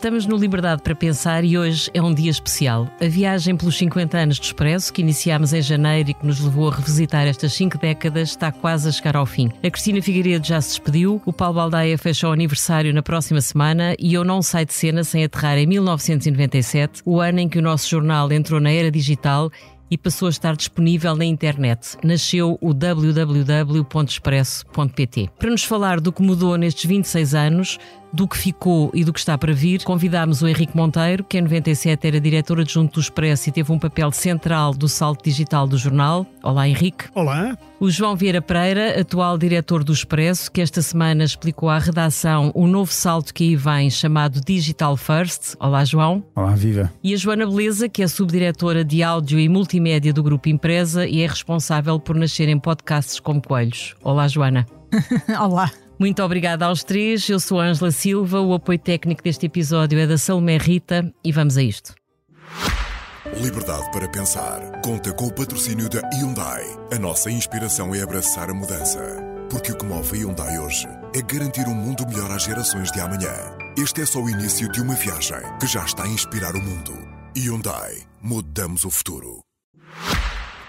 Estamos no Liberdade para Pensar e hoje é um dia especial. A viagem pelos 50 anos do Expresso, que iniciámos em janeiro e que nos levou a revisitar estas cinco décadas, está quase a chegar ao fim. A Cristina Figueiredo já se despediu, o Paulo Baldaia fecha o aniversário na próxima semana e eu não saio de cena sem aterrar em 1997, o ano em que o nosso jornal entrou na era digital e passou a estar disponível na internet. Nasceu o www.expresso.pt. Para nos falar do que mudou nestes 26 anos, do que ficou e do que está para vir, convidámos o Henrique Monteiro, que em 97 era diretor adjunto do Expresso e teve um papel central do salto digital do jornal. Olá, Henrique. Olá. O João Vieira Pereira, atual diretor do Expresso, que esta semana explicou à redação o novo salto que aí vem, chamado Digital First. Olá, João. Olá, viva. E a Joana Beleza, que é subdiretora de áudio e multimédia do Grupo Empresa e é responsável por nascer em podcasts como Coelhos. Olá, Joana. Olá. Muito obrigada aos três. Eu sou a Ângela Silva, o apoio técnico deste episódio é da Salomé Rita e vamos a isto. Liberdade para pensar. Conta com o patrocínio da Hyundai. A nossa inspiração é abraçar a mudança. Porque o que move a Hyundai hoje é garantir um mundo melhor às gerações de amanhã. Este é só o início de uma viagem que já está a inspirar o mundo. Hyundai. Mudamos o futuro.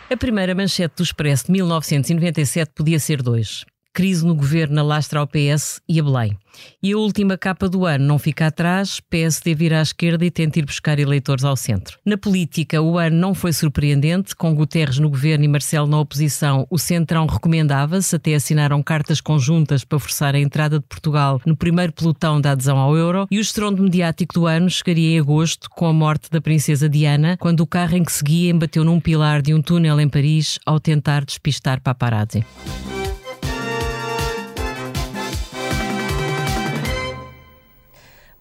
A primeira manchete do Expresso de 1997 podia ser dois crise no governo alastra ao PS e a Belém. E a última capa do ano não fica atrás, PSD vira à esquerda e tenta ir buscar eleitores ao centro. Na política, o ano não foi surpreendente, com Guterres no governo e Marcelo na oposição, o Centrão recomendava-se, até assinaram cartas conjuntas para forçar a entrada de Portugal no primeiro pelotão da adesão ao euro, e o estrondo mediático do ano chegaria em agosto, com a morte da princesa Diana, quando o carro em que seguia embateu num pilar de um túnel em Paris ao tentar despistar paparazzi.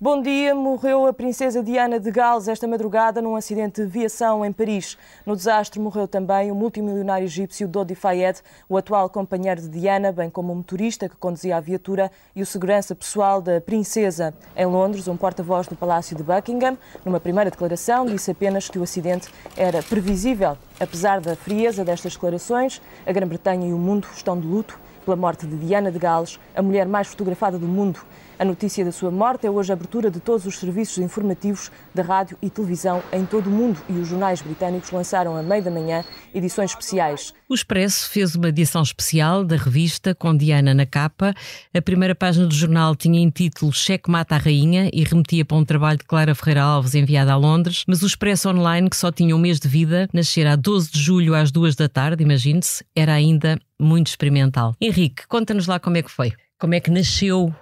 Bom dia. Morreu a princesa Diana de Gales esta madrugada num acidente de viação em Paris. No desastre morreu também o multimilionário egípcio Dodi Fayed, o atual companheiro de Diana, bem como o motorista que conduzia a viatura e o segurança pessoal da princesa. Em Londres, um porta-voz do Palácio de Buckingham, numa primeira declaração, disse apenas que o acidente era previsível. Apesar da frieza destas declarações, a Grã-Bretanha e o mundo estão de luto pela morte de Diana de Gales, a mulher mais fotografada do mundo. A notícia da sua morte é hoje a abertura de todos os serviços informativos da rádio e televisão em todo o mundo e os jornais britânicos lançaram a meio da manhã edições especiais. O Expresso fez uma edição especial da revista com Diana na capa. A primeira página do jornal tinha em título Cheque Mata a Rainha e remetia para um trabalho de Clara Ferreira Alves enviado a Londres, mas o Expresso Online, que só tinha um mês de vida, nascer a 12 de julho às duas da tarde, imagine-se, era ainda muito experimental. Henrique, conta-nos lá como é que foi. Como é que nasceu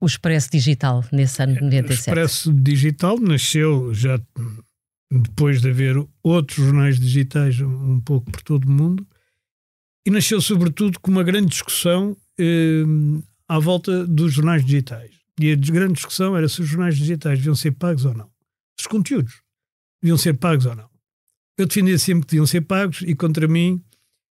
o Expresso Digital nesse ano de 97? O Expresso Digital nasceu já depois de haver outros jornais digitais um pouco por todo o mundo e nasceu sobretudo com uma grande discussão eh, à volta dos jornais digitais. E a grande discussão era se os jornais digitais deviam ser pagos ou não. Os conteúdos deviam ser pagos ou não. Eu defendia sempre que deviam ser pagos e contra mim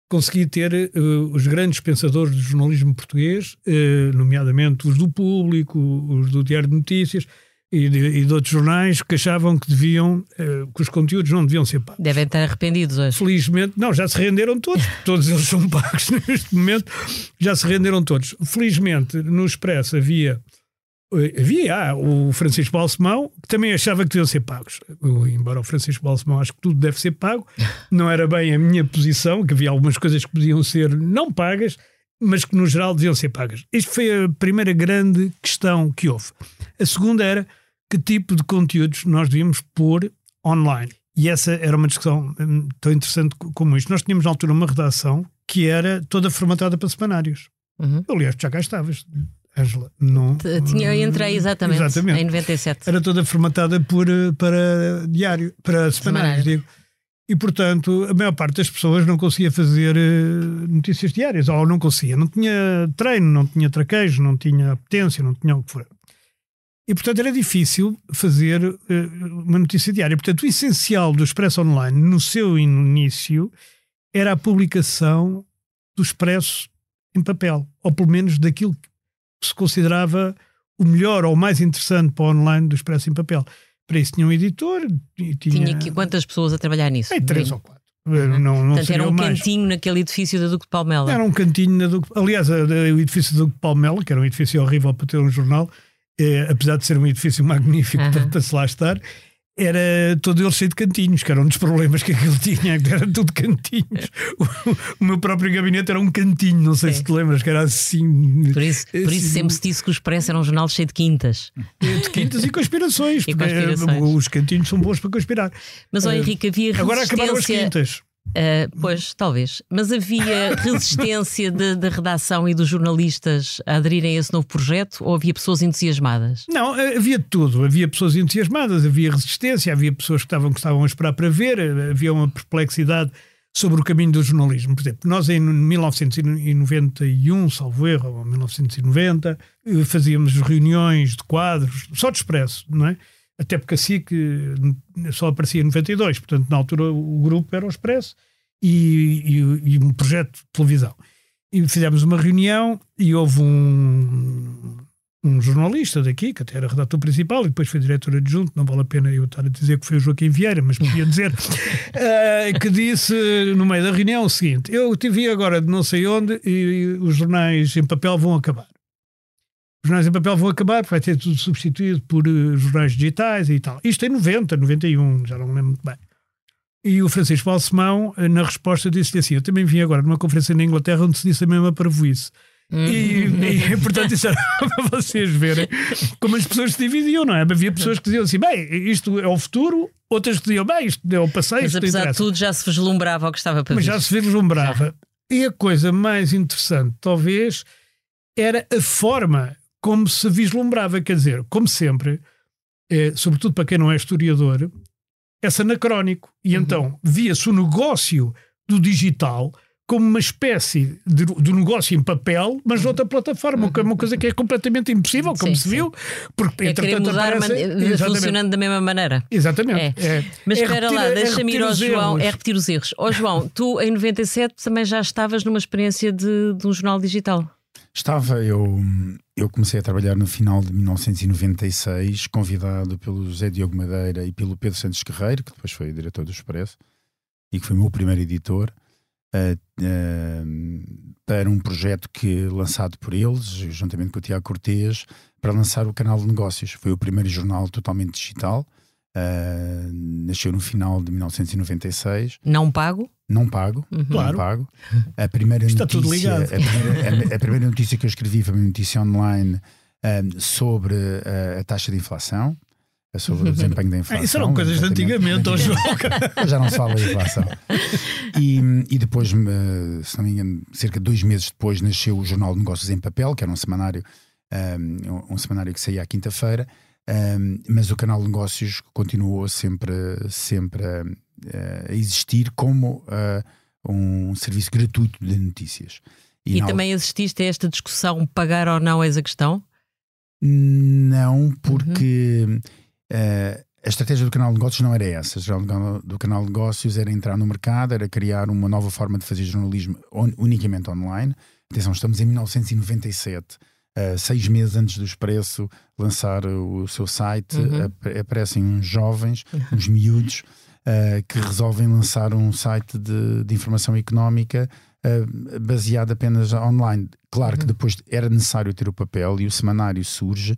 consegui ter uh, os grandes pensadores do jornalismo português, uh, nomeadamente os do Público, os do Diário de Notícias e de, e de outros jornais, que achavam que deviam, uh, que os conteúdos não deviam ser pagos. Devem estar arrependidos hoje. Felizmente, não, já se renderam todos, todos eles são pagos neste momento, já se renderam todos. Felizmente, no Expresso havia Havia ah, o Francisco Balsemão, que também achava que deviam ser pagos. Embora o Francisco Balsemão acho que tudo deve ser pago, não era bem a minha posição, que havia algumas coisas que podiam ser não pagas, mas que no geral deviam ser pagas. Isto foi a primeira grande questão que houve. A segunda era que tipo de conteúdos nós devíamos pôr online. E essa era uma discussão hum, tão interessante como isto. Nós tínhamos na altura uma redação que era toda formatada para semanários. Uhum. Aliás, já cá estavas. Ângela. Não, Tinha, eu entrei exatamente, exatamente, em 97. Era toda formatada por, eh, para diário, para semanários, digo. E, portanto, a maior parte das pessoas não conseguia fazer uh, notícias diárias, ou não conseguia. Não tinha treino, não tinha traquejo, não tinha apetência, não tinha o que for. E, portanto, era difícil fazer uh, uma notícia diária. Portanto, o essencial do Expresso Online, no seu início, era a publicação do Expresso em papel, ou pelo menos daquilo que se considerava o melhor ou o mais interessante para o online do Expresso em Papel. Para isso tinha um editor. Tinha, tinha quantas pessoas a trabalhar nisso? É, três ou quatro. Uhum. Não, não Portanto, era um mais. cantinho naquele edifício da Duque de Palmela. Era um cantinho na Duque. Aliás, o edifício da Duque de Palmela, que era um edifício horrível para ter um jornal, é, apesar de ser um edifício magnífico Aham. para, para se lá estar, era todo ele cheio de cantinhos, que era um dos problemas que aquilo tinha, que era tudo cantinhos. O, o meu próprio gabinete era um cantinho, não sei Sim. se te lembras, que era assim. Por isso, por isso assim, sempre se disse que o Expresso era um jornal cheio de quintas. de quintas e conspirações, E porque eh, conspirações. os cantinhos são bons para conspirar. Mas, ó Eh, Henrique, havia Agora acabaram as resistência. quintas. Ah, pois, talvez. Mas havia resistência da redação e dos jornalistas a aderirem a esse novo projeto ou havia pessoas entusiasmadas? Não, eh, havia de tudo. Havia pessoas entusiasmadas, havia resistência, havia pessoas que estavam, que estavam a esperar para ver, eh, havia uma perplexidade sobre o caminho do jornalismo. Por exemplo, nós em 1991, salvo erro, ou 1990, eh, fazíamos reuniões de quadros, só de expresso, não é? Até porque a SIC eh, só aparecia em 92, portanto, na altura o grupo era o Expresso e, e- e um projeto de televisão. E fizemos uma reunião e houve um, um jornalista daqui, que até era redator principal e depois foi diretor adjunto, não vale a pena eu estar a dizer que foi o Joaquim Vieira, mas podia dizer, eh, que disse no meio da reunião o seguinte: Eu te vi agora de não sei onde e os jornais em papel vão acabar. Jornais em papel vão acabar, vai ter tudo substituído por eh, jornais digitais e tal. Isto em 90, 91, já não me lembro muito bem. E o Francisco Balsemão, eh, na resposta, disse-lhe assim: Eu também vim agora numa conferência na Inglaterra onde se disse a mesma parvoíce. E, e, portanto, isso era para vocês verem como as pessoas se dividiam, não é? Havia pessoas que diziam assim: bem, isto é o futuro, outras que diziam: bem, isto é o passado, Mas apesar de tudo já se vislumbrava o que estava para Mas vir. já se vislumbrava. E a coisa mais interessante, talvez, era a forma como se vislumbrava. Quer dizer, como sempre, eh, sobretudo para quem não é historiador, é anacrónico. E então via-se o negócio do digital como uma espécie de, de negócio em papel, mas noutra plataforma, que é uma coisa que é completamente impossível, como Sim, se viu, porque É entretanto mudar, aparece- funcionando da mesma maneira. Exatamente. É. É. Mas É espera repetir- lá, é deixa-me ir ao João. erros. É repetir os erros. Ó João, tu em 97 também já estavas numa experiência de, de um jornal digital. Estava, eu, eu comecei a trabalhar no final de 1996, convidado pelo José Diogo Madeira e pelo Pedro Santos Guerreiro, que depois foi diretor do Expresso e que foi o meu primeiro editor, eh, eh, para um projeto que lançado por eles, juntamente com o Tiago Cortês, para lançar o canal de negócios. Foi o primeiro jornal totalmente digital. eh, nasceu no final de 1996 Não pago. Não pago, Claro. não pago. A primeira Está notícia, tudo ligado. A primeira, a- a primeira notícia que eu escrevi foi uma notícia online ahm, sobre a, a taxa de inflação, sobre o desempenho da inflação. Isso eram coisas de antigamente, João. Hoje já não se fala de inflação. E, e depois, eh, se não me engano, cerca de dois meses depois, nasceu o Jornal de Negócios em Papel, que era um semanário, um, um semanário que saía à quinta-feira, um, mas o canal de negócios continuou sempre, sempre a, a existir como uh, um serviço gratuito de notícias. E, na também assististe a esta discussão: pagar ou não és a questão? Não, porque eh, a estratégia do canal de negócios não era essa. A estratégia do canal- do canal de negócios era entrar no mercado, era criar uma nova forma de fazer jornalismo on- unicamente online. Atenção, estamos em 1997. Eh, seis meses antes do Expresso lançar o seu site, ap- aparecem uns jovens, uns miúdos, eh, que resolvem lançar um site de, de informação económica eh, baseado apenas online. Claro que depois era necessário ter o papel e o semanário surge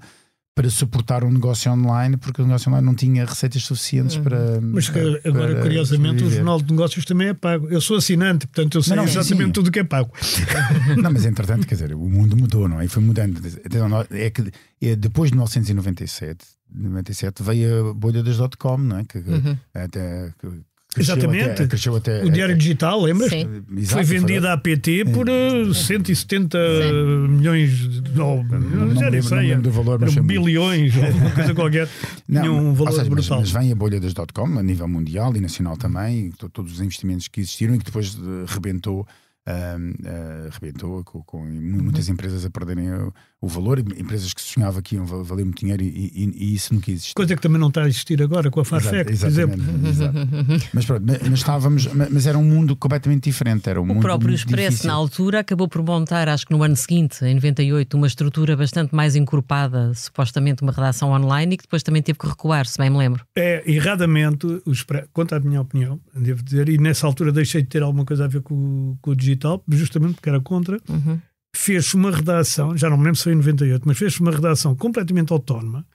para suportar um negócio online, porque o negócio online não tinha receitas suficientes para. Mas que para- agora, para curiosamente, o. Jornal de Negócios também é pago. Eu sou assinante, portanto eu sei Não, não, exatamente sim. tudo o que é pago. Não, mas entretanto, quer dizer, o mundo mudou, não é? E foi mudando. É que é, depois de 1997, 97, veio a bolha das dot-com, não é? Que, que até, que Exatamente. Até, cresceu até, O Diário Digital, lembras? Sim. Exato, Foi vendido à PT por eh, 170 milhões de ou, Não, não, não, não lembro do valor, mas bilhões ou alguma coisa qualquer. Não, Tinha um valor seja, mas, brutal. mas vem a bolha das dot-com a nível mundial e nacional também, to- todos os investimentos que existiram e que depois eh, rebentou, ahm, ah, rebentou com, com mu- muitas empresas a perderem o, o valor, empresas que se sonhava que iam va- valer muito dinheiro e, e- e isso nunca existiu. Coisa que também não está a existir agora com a Farfetch, por exemplo. exato. Mas pronto, mas, estávamos, mas era um mundo completamente diferente. Era um O mundo próprio Expresso, difícil. na altura, acabou por montar, acho que no ano seguinte, em 98, uma estrutura bastante mais encorpada, supostamente uma redação online, e que depois também teve que recuar, se bem me lembro. É, erradamente, o Expre- quanto à minha opinião, devo dizer, e nessa altura deixei de ter alguma coisa a ver com, o- com o digital, justamente porque era contra. fez uma redação, já não me lembro se foi em 98, mas fez uma redação completamente autónoma,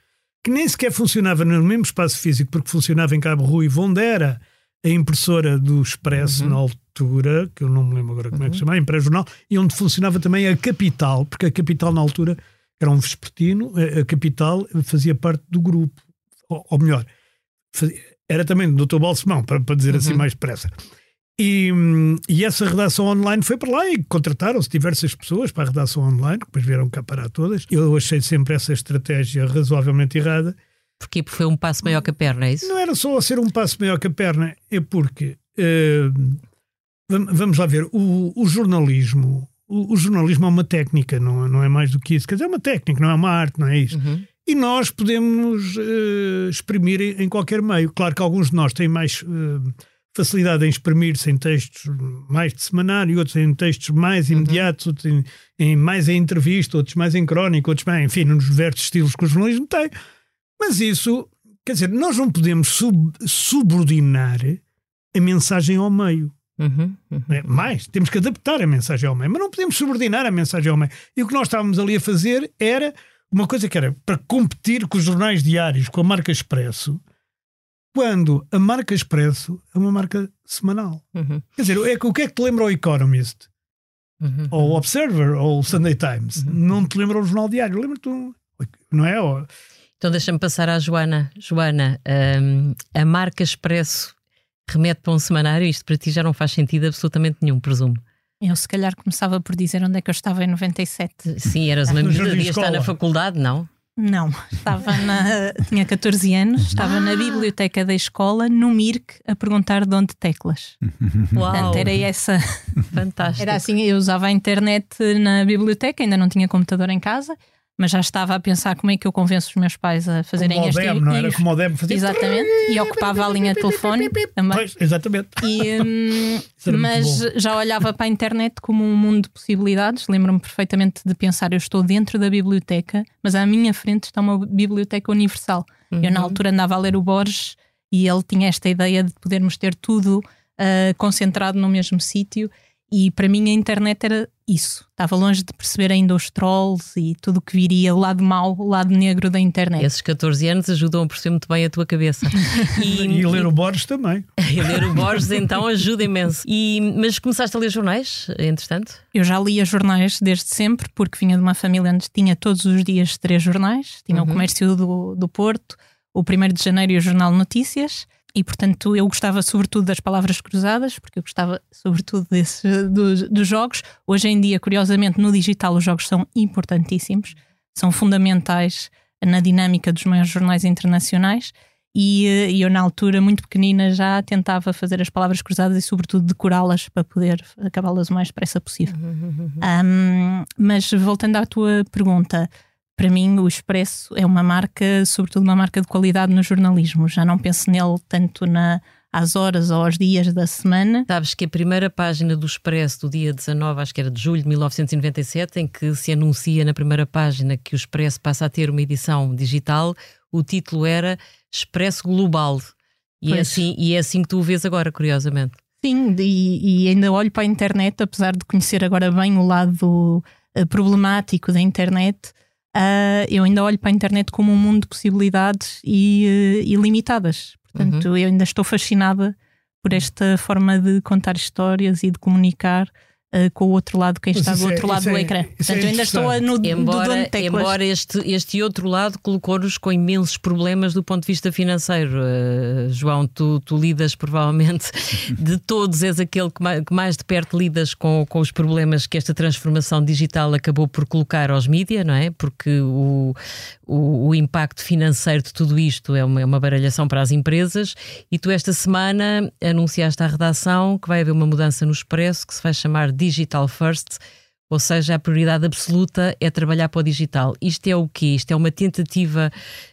que nem sequer funcionava no mesmo espaço físico, porque funcionava em Cabo Ruivo, onde era a impressora do Expresso uhum. na altura, que eu não me lembro agora como uhum. é que se uhum. chama, a Impré-Jornal, e onde funcionava também a Capital, porque a Capital na altura era um vespertino, a Capital fazia parte do grupo, ou, ou melhor, fazia, era também do Dr. Balsemão, para, para dizer assim uhum. assim mais depressa. E, e, essa redação online foi para lá e contrataram-se diversas pessoas para a redação online, que depois vieram cá parar todas. Eu achei sempre essa estratégia razoavelmente errada. Porque foi um passo maior que a perna, é isso? Não era só ser um passo maior que a perna, é porque, uh, vamos lá ver, o, o jornalismo, o, o, jornalismo é uma técnica, não, não é mais do que isso. Quer dizer, é uma técnica, não é uma arte, não é isso. Uhum. E nós podemos uh, exprimir em, em, qualquer meio. Claro que alguns de nós têm mais. Uh, facilidade em exprimir-se em textos mais de semanário, outros em textos mais uhum. imediatos, outros em, em, mais em entrevista, outros mais em crónica, outros mais, enfim, nos diversos estilos que o jornalismo tem. Mas isso, quer dizer, nós não podemos sub, subordinar a mensagem ao meio. Uhum, uhum. É? Mais, temos que adaptar a mensagem ao meio, mas não podemos subordinar a mensagem ao meio. E o que nós estávamos ali a fazer era uma coisa que era para competir com os jornais diários, com a marca Expresso, quando a marca Expresso é uma marca semanal. Uhum. Quer dizer, é, o que é que te lembra o Economist? Uhum. Ou o Observer, ou o Sunday Times? Uhum. Não te lembra o Jornal Diário, lembra-te, não é? Então deixa-me passar à Joana. Joana, um, a marca Expresso remete para um semanário, isto para ti já não faz sentido absolutamente nenhum, presumo. Eu se calhar começava por dizer onde é que eu estava em 97. Sim, eras uma menina, de estar na faculdade, não? Não, estava na, tinha 14 anos, estava ah. na biblioteca da escola, no MIRC, a perguntar de onde teclas. Uau. Portanto, era essa. Fantástico. Era assim, eu usava a internet na biblioteca, ainda não tinha computador em casa, mas já estava a pensar como é que eu convenço os meus pais a fazerem como este modem, não era como o modem fazia Exatamente, e ocupava a linha de telefone também. Pois, exatamente. E, hum, mas já olhava para a internet como um mundo de possibilidades. Lembro-me perfeitamente de pensar: eu estou dentro da biblioteca, mas à minha frente está uma biblioteca universal. Uhum. Eu, na uhum. altura, andava a ler o Borges e ele tinha esta ideia de podermos ter tudo uh, concentrado no mesmo sítio. E para mim a internet era isso. Estava longe de perceber ainda os trolls e tudo o que viria, o lado mau, o lado negro da internet. Esses 14 anos ajudam a perceber muito bem a tua cabeça. E, e ler o Borges também. e ler o Borges então ajuda imenso. E, mas começaste a ler jornais, entretanto? Eu já lia jornais desde sempre, porque vinha de uma família onde tinha todos os dias três jornais. Tinha uhum. o Comércio do, do Porto, o 1 de Janeiro e o Jornal Notícias. E, portanto, eu gostava sobretudo das palavras cruzadas, porque eu gostava sobretudo desse, dos, dos jogos. Hoje em dia, curiosamente, no digital, os jogos são importantíssimos, são fundamentais na dinâmica dos maiores jornais internacionais. E, e, eu, na altura, muito pequenina, já tentava fazer as palavras cruzadas e, sobretudo, decorá-las para poder acabá-las o mais depressa possível. Um, mas, voltando à tua pergunta, para mim o Expresso é uma marca, sobretudo uma marca de qualidade no jornalismo. Já não penso nele tanto na às horas ou aos dias da semana. Sabes que a primeira página do Expresso do dia 19, acho que era de julho de 1997, em que se anuncia na primeira página que o Expresso passa a ter uma edição digital, o título era Expresso Global. E é, assim, e é assim que tu o vês agora, curiosamente. Sim, e, e ainda olho para a internet, apesar de conhecer agora bem o lado uh, problemático da internet, uh, eu ainda olho para a internet como um mundo de possibilidades e, uh, ilimitadas. Portanto, uhum. eu ainda estou fascinada por esta forma de contar histórias e de comunicar uh, com o outro lado, quem está do é, outro lado do é, ecrã. É Portanto, eu ainda estou no embora, do embora este, este outro lado colocou-nos com imensos problemas do ponto de vista financeiro. Uh, João, tu, tu, lidas provavelmente de todos, és aquele que mais, que mais, de perto lidas com, com os problemas que esta transformação digital acabou por colocar aos mídias, não é? Porque o, o, o, impacto financeiro de tudo isto é uma, é uma baralhação para as empresas e tu esta semana anunciaste à redação que vai haver uma mudança no Expresso que se vai chamar Digital First, ou seja, a prioridade absoluta é trabalhar para o digital. Isto é o quê? Isto é uma tentativa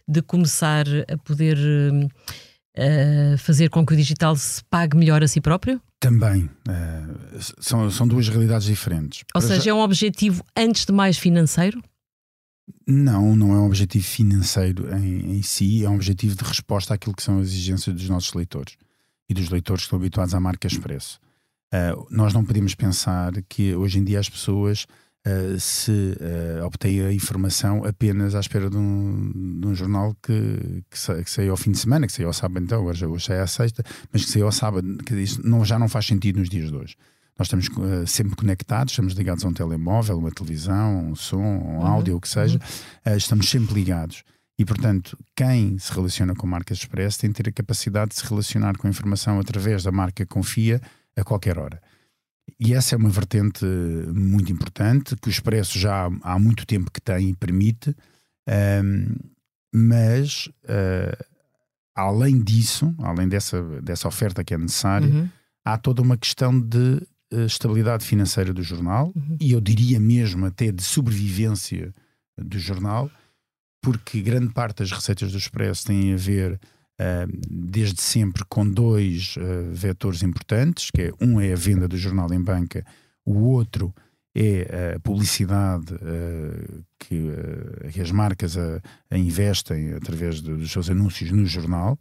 de começar a poder uh, fazer com que o digital se pague melhor a si próprio? Também. Uh, são, são duas realidades diferentes. Ou Para seja, já... é um objetivo antes de mais financeiro? Não, não é um objetivo financeiro em, em, si, é um objetivo de resposta àquilo que são as exigências dos nossos leitores e dos leitores que estão habituados à marca Expresso. Uh, nós não podemos pensar que hoje em dia as pessoas uh, se uh, obtém a informação apenas à espera de um, de um jornal que, que, sa, que saiu ao fim de semana, que saiu ao sábado, então, hoje, hoje é a sexta, mas que saiu ao sábado, que isso não, já não faz sentido nos dias de hoje. Nós estamos uh, sempre conectados, estamos ligados a um telemóvel, uma televisão, um som, um uhum. áudio, o que seja, uhum. estamos sempre ligados. E, portanto, quem se relaciona com marcas express tem que ter a capacidade de se relacionar com a informação através da marca confia a qualquer hora. E essa é uma vertente muito importante que o Expresso já há, muito tempo que tem e permite, um, mas uh, além disso, além dessa, dessa oferta que é necessária, uhum. há toda uma questão de uh, estabilidade financeira do jornal uhum. e eu diria mesmo até de sobrevivência do jornal, porque grande parte das receitas do Expresso têm a ver desde sempre com dois uh, vetores importantes, que é um é a venda do jornal em banca, o outro é a publicidade uh, que, uh, que, as marcas a, a investem através de, dos seus anúncios no jornal.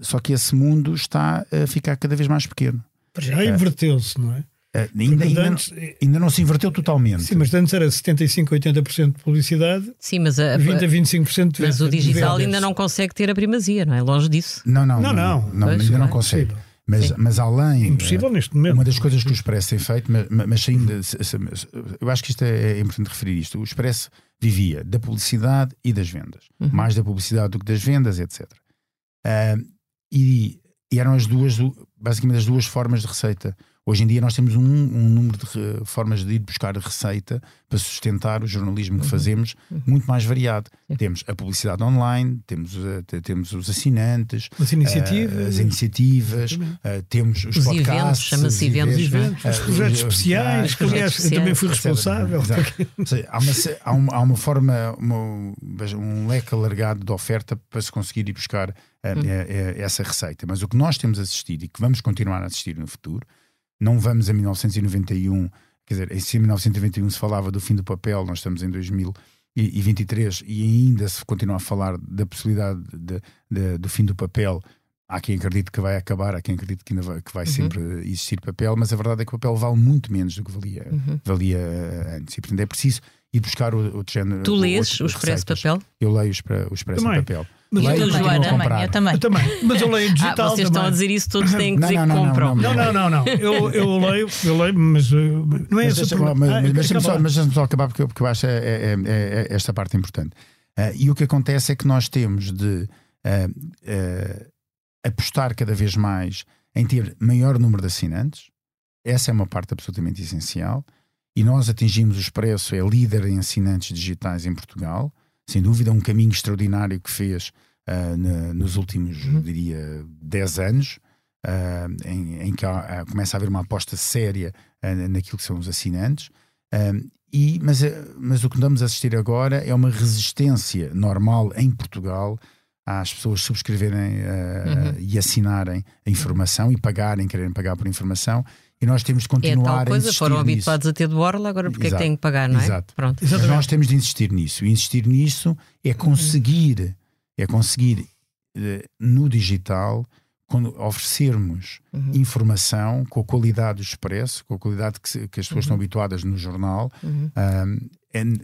só que esse mundo está a ficar cada vez mais pequeno. Já inverteu-se, não é? Uh, ainda, ainda, antes, não, ainda, não, se inverteu totalmente. Sim, mas antes era 75, 80% de publicidade, sim, mas a, 20 a 25% de Mas o digital ainda não consegue ter a primazia, não é? Longe disso. Não, não, não, não, não, não ainda não consegue. Mas, mas além. Impossível uh, neste momento. Uma das coisas que o Expresso tem feito, mas, mas ainda. Eu acho que isto é, é, importante referir isto. O Expresso vivia da publicidade e das vendas. Uhum. Mais da publicidade do que das vendas, etc. Uh, e, e eram as duas, basicamente, as duas formas de receita. Hoje em dia nós temos um, um número de formas de ir buscar receita para sustentar o jornalismo que uhum. fazemos uhum. muito mais variado. Temos a publicidade online, temos, uh, temos os assinantes, as iniciativas, uh, as iniciativas uh, temos os, os podcasts, chama-se eventos, eventos, os projetos especiais, que aliás eu também fui responsável. há, uma, há, uma, há uma forma, uma, um leque alargado de oferta para se conseguir ir buscar hum. essa receita. Mas o que nós temos assistido e que vamos continuar a assistir no futuro não vamos a 1991, quer dizer, em 1991 se falava do fim do papel, nós estamos em 2023 e ainda se continua a falar da possibilidade de, de, do fim do papel. Há quem acredite que vai acabar, há quem acredite que, ainda vai, que vai uhum. sempre existir papel, mas a verdade é que o papel vale muito menos do que valia, uhum. valia eh, antes. E portanto é preciso ir buscar o, o género. Tu lês o, o Expresso Papel? Eu leio o Expresso Papel. Mas leio, eu, Joana, também, eu também. Eu também. Mas eu leio digital. Ah, vocês também. estão a dizer isso, todos têm que dizer que compram. Não, não, não. não. Eu, eu leio, eu leio, mas uh, não é esse o problema. Mas, deixa-me só, mas deixa só acabar, porque, porque eu acho é, é, é, é esta parte importante. Uh, e o que acontece é que nós temos de uh, apostar cada vez mais em ter maior número de assinantes. Essa é uma parte absolutamente essencial. E nós atingimos o Expresso, é líder em assinantes digitais em Portugal sem dúvida, um caminho extraordinário que fez uh, na, nos últimos, uhum. diria, 10 anos, uh, em, em, que há, começa a haver uma aposta séria uh, naquilo que são os assinantes. e, mas, mas o que estamos a assistir agora é uma resistência normal em Portugal às pessoas subscreverem uhum. e assinarem a informação e pagarem, quererem pagar por informação e nós temos de continuar é tal coisa, a insistir foram nisso. habituados a ter de borla, agora porque Exato. é que têm que pagar, não é? Exato. Pronto. Mas nós temos de insistir nisso. E insistir nisso é conseguir, é conseguir uh, no digital quando oferecermos uhum. informação com a qualidade do expresso, com a qualidade que, que as pessoas uhum. estão habituadas no jornal, uhum. um,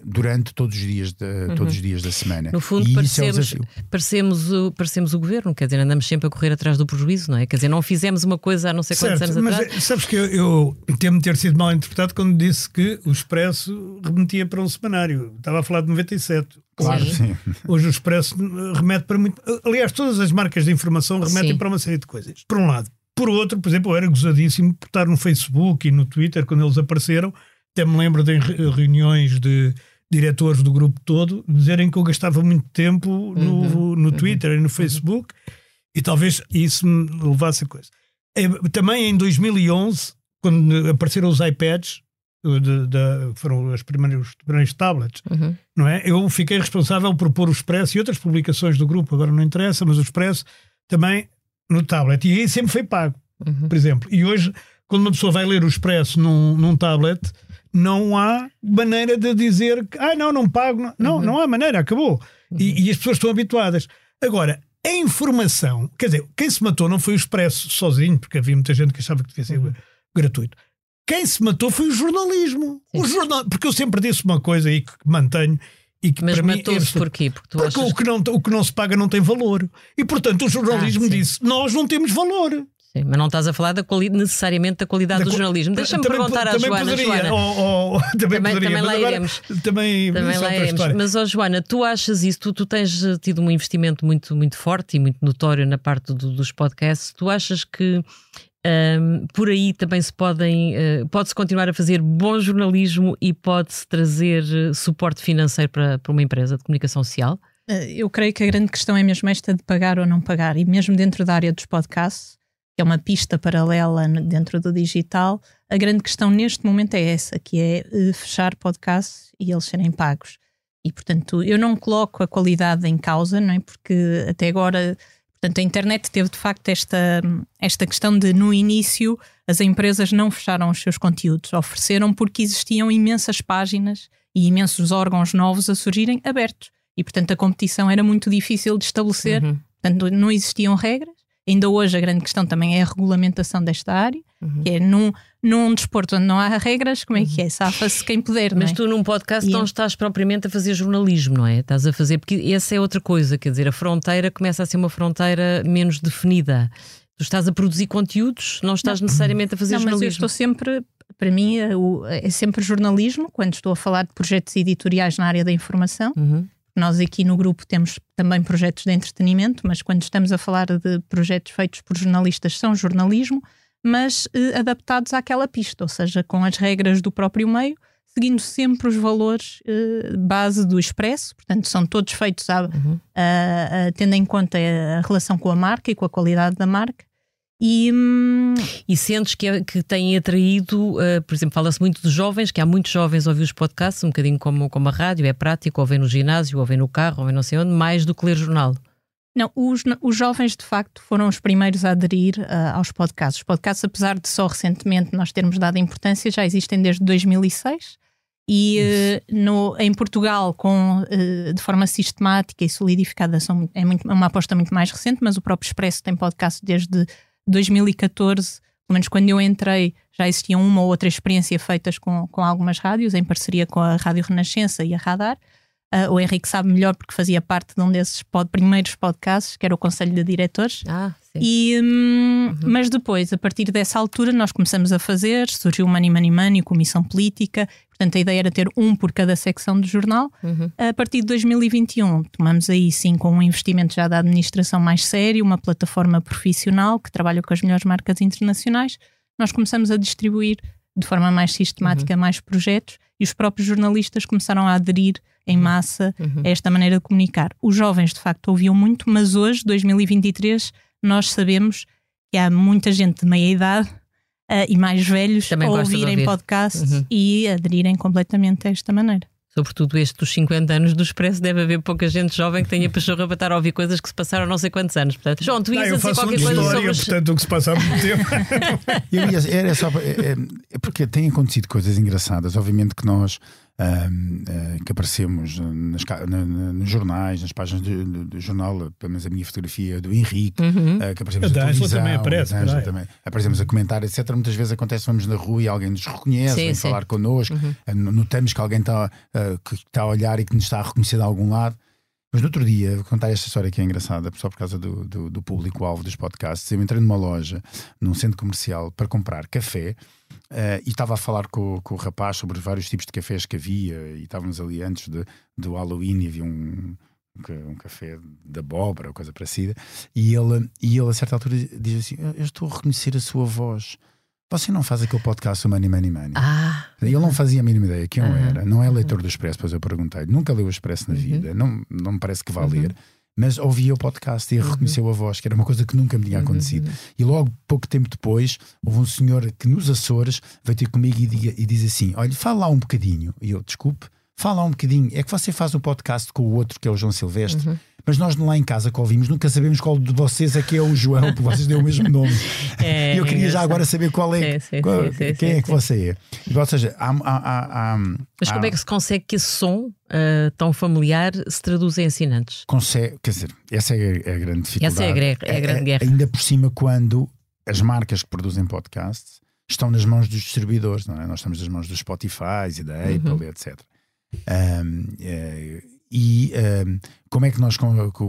durante todos os dias de, uhum. todos os dias da semana. No fundo, parecemos, é o parecemos, o, parecemos o governo, quer dizer, andamos sempre a correr atrás do prejuízo, não é? Quer dizer, não fizemos uma coisa há não sei quantos certo, anos mas atrás. Sabes que eu, eu temo ter sido mal interpretado quando disse que o Expresso remetia para um semanário. Estava a falar de 97. Claro, sim. sim. Hoje o Expresso remete para muito. Aliás, todas as marcas de informação remetem sim. para uma série de coisas. Por um lado. Por outro, por exemplo, eu era gozadíssimo por estar no Facebook e no Twitter quando eles apareceram. Até me lembro de reuniões de diretores do grupo todo dizerem que eu gastava muito tempo no, uhum, no uhum. Twitter uhum, e no Facebook uhum. e talvez isso me levasse a coisa. É, também em 2011, quando apareceram os iPads, de, de, foram os primeiros, os primeiros tablets, uhum. não é? Eu fiquei responsável por pôr o Expresso e outras publicações do grupo, agora não interessa, mas o Expresso também no tablet. E aí sempre foi pago, uhum. por exemplo. E hoje, quando uma pessoa vai ler o Expresso num, num tablet, não há maneira de dizer que, ah, não, não pago. Não, não, uhum. não há maneira, acabou. Uhum. E, e, as pessoas estão habituadas. Agora, a informação, quer dizer, quem se matou não foi o Expresso sozinho, porque havia muita gente que achava que devia ser uhum. gratuito. Quem se matou foi o jornalismo. O jornal... Porque eu sempre disse uma coisa aí que mantenho. E que Mas mim matou-se é... porquê? Porque, Porque achas o, que não, o que não se paga não tem valor. E portanto o jornalismo Ah, disse: nós não temos valor. Sim, mas não estás a falar da necessariamente da qualidade do Da co- jornalismo. Deixa-me Também perguntar à também Joana. Poderia, Joana, ou- ou- também, Também- poderia, também mas lá agora iremos. Também, Também é lá outra iremos. Mas, ó Joana, tu achas isso? Tu, tu tens eh, tido um investimento muito, muito forte e muito notório na parte do- dos podcasts. Tu achas que ahm, por aí também se podem, eh, pode-se continuar a fazer bom jornalismo e pode-se trazer eh, suporte financeiro para, para uma empresa de comunicação social? Eu creio que a grande questão é mesmo esta de pagar ou não pagar, e mesmo dentro da área dos podcasts, que é uma pista paralela dentro do digital, a grande questão neste momento é essa, que é eh, fechar podcasts e eles serem pagos. E, portanto, eu não coloco a qualidade em causa, não é? Porque até agora, portanto, a internet teve de facto esta, esta questão de, no início, as empresas não fecharam os seus conteúdos, ofereceram porque existiam imensas páginas e imensos órgãos novos a surgirem abertos. E, portanto, a competição era muito difícil de estabelecer, Uhum. portanto, não existiam regras. Ainda hoje a grande questão também é a regulamentação desta área, Uhum. que é num, num desporto onde não há regras, como é que é? Safa-se quem puder, não Mas é? tu num podcast E não é- estás propriamente a fazer jornalismo, não é? Estás a fazer, porque essa é outra coisa, quer dizer, a fronteira começa a ser uma fronteira menos definida. Tu estás a produzir conteúdos, não estás necessariamente a fazer Não, mas eu jornalismo. estou sempre, para mim, é, é sempre jornalismo, quando estou a falar de projetos editoriais na área da informação. Uhum. Nós aqui no grupo temos também projetos de entretenimento, mas quando estamos a falar de projetos feitos por jornalistas, são jornalismo, mas eh, adaptados àquela pista, ou seja, com as regras do próprio meio, seguindo sempre os valores eh, base do expresso, portanto, são todos feitos Uhum. a- a- tendo em conta a relação com a marca e com a qualidade da marca. E hum, E sentes que, é- que têm atraído, eh, por exemplo, fala-se muito dos jovens, que há muitos jovens a ouvir os podcasts, um bocadinho como, como a rádio, é prático, ouvem no ginásio, ouvem no carro, ouvem não sei onde, mais do que ler jornal. Não, os, os jovens de facto foram os primeiros a aderir ah, aos podcasts. Os podcasts, apesar de só recentemente nós termos dado importância, já existem desde 2006 e eh, no, em Portugal, com, eh, de forma sistemática e solidificada, são, é, muito- é uma aposta muito mais recente, mas o próprio Expresso tem podcast desde 2014. Pelo menos quando eu entrei, já existiam uma ou outra experiência feitas com, com algumas rádios, em parceria com a Rádio Renascença e a Radar. Ah, o Henrique sabe melhor porque fazia parte de um desses pod- primeiros podcasts, que era o Conselho de Diretores. Ah, sim. E, hum, Mas depois, a partir dessa altura, nós começamos a fazer, surgiu o Money Money Money, Comissão Política, portanto a ideia era ter um por cada secção do jornal. Uhum. A partir de 2021, tomamos aí sim com um investimento já da administração mais sério, uma plataforma profissional que trabalha com as melhores marcas internacionais. Nós começamos a distribuir de forma mais sistemática mais projetos e os próprios jornalistas começaram a aderir em massa a esta maneira de comunicar. Os jovens, de facto, ouviam muito, mas hoje, 2023, nós sabemos que há muita gente de meia idade ah, e mais velhos Também a ouvirem ouvir. podcasts Uhum. e aderirem completamente a esta maneira. Sobretudo este dos 50 anos do Expresso, deve haver pouca gente jovem que tenha pachorra para estar a ouvir coisas que se passaram há não sei quantos anos. Portanto, João, tu ias dizer qualquer uma coisa história, sobre os... portanto, o que se passa há muito tempo. Eu ia- era só é, é- é porque têm acontecido coisas engraçadas. Obviamente que nós ah, que aparecemos nas na- na- nos jornais, nas páginas do, do- do jornal, pelo menos a minha fotografia do Henrique, Uhum. ah, que aparecemos A na Ângela televisão, também aparece, também. aparecemos a comentar, etc. Muitas vezes acontece, vamos na rua e alguém nos reconhece, Sim, vem sim. falar connosco, ah, notamos que alguém está, que está a olhar e que nos está a reconhecer de algum lado. Mas no outro dia, vou contar esta história que é engraçada, só por causa do, do, do público-alvo dos podcasts. Eu entrei numa loja, num centro comercial, para comprar café eh, e estava a falar com, com o rapaz sobre os vários tipos de cafés que havia. E estávamos ali antes de, do Halloween e havia um, um, ca- café de abóbora, ou coisa parecida. E ele, e ele, a certa altura, diz assim: eu estou a reconhecer a sua voz. Você não faz aquele podcast o Money Money Money? Ah, Ele não fazia a mínima ideia quem eu era. Não é leitor do Expresso, pois eu perguntei. Nunca leu o Expresso na Uhum. vida. Não, não me parece que vá ler. Mas ouvia o podcast e reconheceu a voz, que era uma coisa que nunca me tinha acontecido. E logo, pouco tempo depois, houve um senhor que nos Açores veio ter comigo e, diga- e diz assim: Olha, fala lá um bocadinho. E eu, desculpe, fala lá um bocadinho. É que você faz um podcast com o outro, que é o João Silvestre. Mas nós lá em casa que ouvimos nunca sabemos qual de vocês é que é o João, porque vocês têm o mesmo nome. É, e eu queria já agora saber qual é, Sim, qual- sim, sim, quem é que você é. Ou seja, há, há- há- mas como é que se consegue que esse som ah, tão familiar se traduz em assinantes? consegue, quer dizer, essa é a, a grande dificuldade. Essa é a é a grande guerra. Ainda por cima, quando as marcas que produzem podcasts estão nas mãos dos distribuidores, não é? Nós estamos nas mãos dos Spotify e da uhum. Apple, uhum. etc. Um, é, e um, como é que nós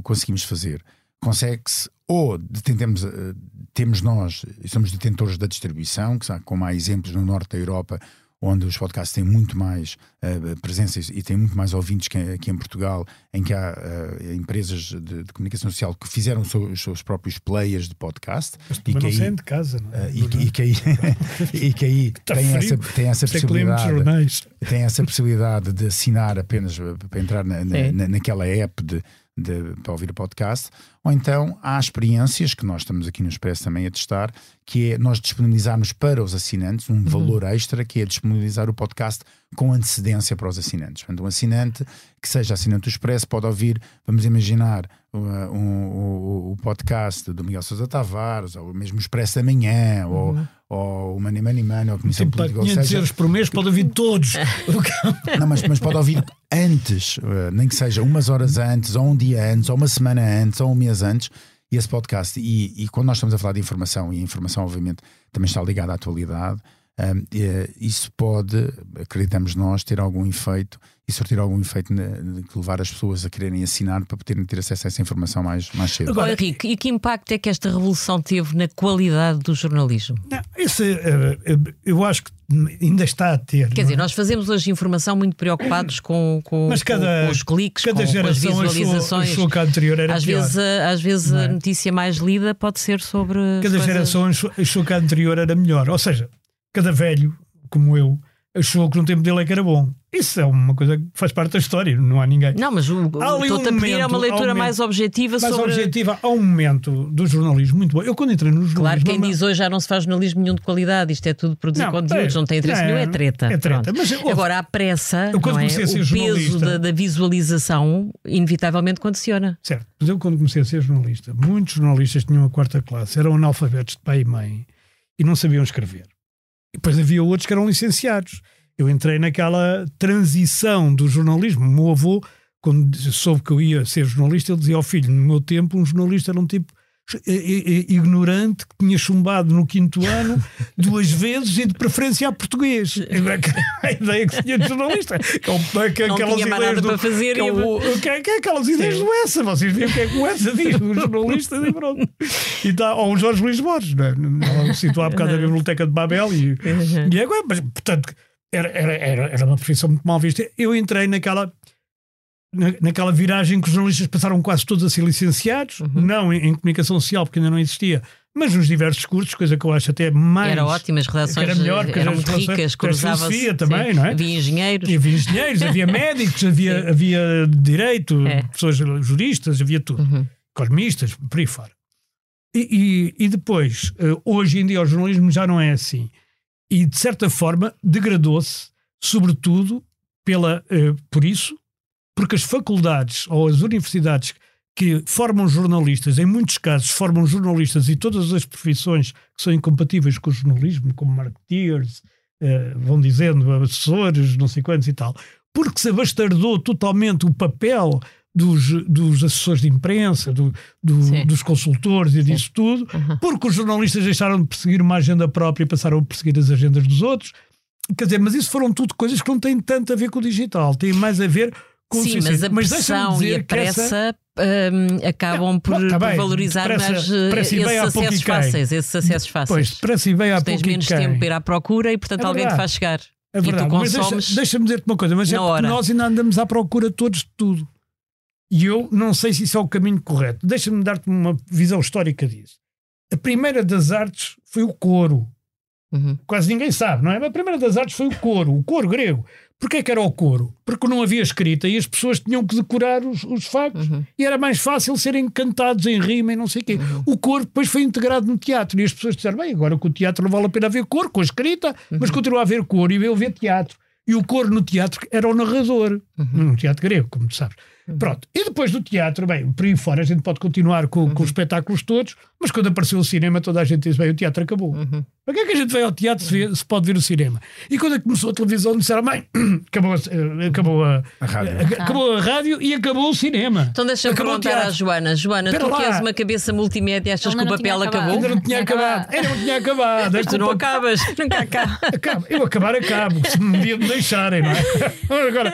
conseguimos fazer? Consegue-se, ou tentemos, uh, temos nós, somos detentores da distribuição, que como há exemplos no norte da Europa, onde os podcasts têm muito mais uh, presença e têm muito mais ouvintes que aqui em Portugal, em que há uh, empresas de, de, comunicação social que fizeram os seus próprios players de podcast. Mas e que não aí, de casa, não é? Uh, e, que, e, que aí, e que aí tem, essa, tem essa possibilidade. Tem essa possibilidade de assinar apenas para entrar na, na, naquela app de, de, para ouvir o podcast, ou então há experiências que nós estamos aqui no Expresso também a testar, que é nós disponibilizarmos para os assinantes um uhum. valor extra, que é disponibilizar o podcast com antecedência para os assinantes. Portanto, um assinante que seja assinante do Expresso pode ouvir, vamos imaginar, um, um, o podcast do Miguel Sousa Tavares, ou mesmo o Expresso da Manhã, uhum. ou, ou o Money Money Money, ou a Comissão tipo, Política. 500 seja, euros por mês pode ouvir todos. Não, mas, mas pode ouvir antes, uh, nem que seja umas horas antes, ou um dia antes, ou uma semana antes, ou um mês anos, esse podcast. E, e quando nós estamos a falar de informação, e a informação, obviamente, também está ligada à atualidade, um, isso pode, acreditamos nós, ter algum efeito e sortir algum efeito de levar as pessoas a quererem assinar para poderem ter acesso a essa informação mais, mais cedo. Agora, Henrique, e que impacto é que esta revolução teve na qualidade do jornalismo? Não, esse, eh, eh, eu acho que ainda está a ter. Quer dizer, é? nós fazemos hoje informação muito preocupados com, com, Mas cada, com os cliques, cada com, com as visualizações. Achou, achou anterior era às pior. vezes, a, às vezes é? a notícia mais lida pode ser sobre. Cada geração achou que a anterior era melhor. Ou seja, cada velho, como eu, achou que no tempo dele é que era bom. Isso é uma coisa que faz parte da história, não há ninguém. Não, mas o, estou-te um a pedir momento, é uma leitura um mais objetiva mais sobre... objetiva. Há um momento do jornalismo muito bom. Eu quando entrei no jornalismo... Claro, quem diz hoje já não se faz jornalismo nenhum de qualidade, isto é tudo produzir não, conteúdos, é, não tem interesse é, nenhum, é treta. É treta. Mas, Agora, a pressa, eu, não é? o peso da, da, visualização, inevitavelmente condiciona. Certo, mas eu quando comecei a ser jornalista, muitos jornalistas tinham a quarta classe, eram analfabetos de pai e mãe e não sabiam escrever. Depois havia outros que eram licenciados. Eu entrei naquela transição do jornalismo. O meu avô, quando soube que eu ia ser jornalista, ele dizia ao filho: no meu tempo, um jornalista era um tipo ignorante que tinha chumbado no quinto ano duas vezes e de preferência a português. A ideia que tinha de jornalista. Que é, que, não aquelas tinha nada do, para fazer. Que, é, o, que, que é aquelas ideias Sim. do Essa. Vocês veem o que é que o Essa diz, o jornalista e pronto. E tá, ou um Jorge Luís Borges, não é? citou há bocado a Biblioteca de Babel e, uhum. e é, mas, portanto, era, era, era, era uma profissão muito mal vista. Eu entrei naquela naquela viragem que os jornalistas passaram quase todos a ser licenciados, uhum. não em, em, comunicação social, porque ainda não existia, mas nos diversos cursos, coisa que eu acho até mais. Era ótimo, as relações era melhor, eram muito ricas, cruzava-se. também, não é? Havia engenheiros. E havia engenheiros, havia médicos, havia, havia direito, é. pessoas juristas, havia tudo. Uhum. Economistas, por aí fora. E, e, e, depois, eh, hoje em dia, o jornalismo já não é assim. E, de certa forma, degradou-se, sobretudo, pela, uh, por isso, porque as faculdades ou as universidades que formam jornalistas, em muitos casos formam jornalistas e todas as profissões que são incompatíveis com o jornalismo, como marketeers, eh, vão dizendo, assessores, não sei quantos e tal, porque se abastardou totalmente o papel dos, dos assessores de imprensa, do, do, dos consultores e Sim. disso tudo, uhum. porque os jornalistas deixaram de perseguir uma agenda própria e passaram a perseguir as agendas dos outros. Quer dizer, mas isso foram tudo coisas que não têm tanto a ver com o digital, têm mais a ver Sim, mas a pressão e a pressa essa... um, acabam por, tá por valorizar pressa, mais pressa esses acessos fáceis. Esses acessos fáceis. Pois, pressa e bem há Tens menos tempo para ir à procura e, portanto, é alguém te faz chegar. É verdade. Consomes deixa-me deixa dizer-te uma coisa, mas é nós ainda andamos à procura todos de tudo. E eu não sei se isso é o caminho correto. Deixa-me dar-te uma visão histórica disso. A primeira das artes foi o coro. Uhum. Quase ninguém sabe, não é? A primeira das artes foi o coro, o coro grego. Porquê que era o coro? Porque não havia escrita e as pessoas tinham que decorar os, os factos uhum. e era mais fácil serem cantados em rima e não sei o quê. Uhum. O coro depois foi integrado no teatro e as pessoas disseram, bem, agora com o teatro não vale a pena ver coro, com a escrita, uhum. mas continua a haver coro e eu ver teatro. E o coro no teatro era o narrador. uhum. um teatro grego, como tu sabes. Uhum. Pronto. E depois do teatro, bem, por aí fora a gente pode continuar com, uhum. com os espetáculos todos, mas quando apareceu o cinema, toda a gente disse: bem, o teatro acabou. Uhum. Para que é que a gente vai ao teatro se, vê, se, pode ver o cinema? E quando é começou a televisão, disseram: bem, acabou, a, acabou a, a, rádio. A, acabou a rádio e acabou o cinema. Então deixa-me perguntar à Joana: Joana, Pera tu lá. que és uma cabeça multimédia, achas que o papel acabou? Ainda não tinha acabado. Ainda não tinha acabado. Mas tu não acabas. Nunca acaba. Acaba. Eu acabar, acabo. Se um dia me deixarem, não é? Agora,